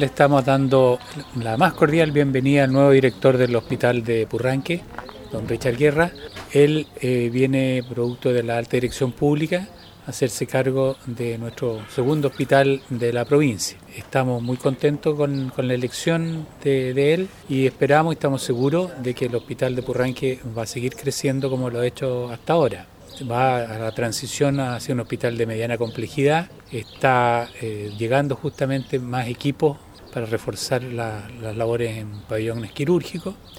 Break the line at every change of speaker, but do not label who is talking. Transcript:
Le estamos dando la más cordial bienvenida al nuevo director del hospital de Purranque, don Richard Guerra. Él eh, viene producto de la alta dirección pública a hacerse cargo de nuestro segundo hospital de la provincia. Estamos muy contentos con, la elección de, de, él y esperamos y estamos seguros de que el hospital de Purranque va a seguir creciendo como lo ha hecho hasta ahora va a la transición hacia un hospital de mediana complejidad, está eh, llegando justamente más equipos para reforzar la, las labores en pabellones quirúrgicos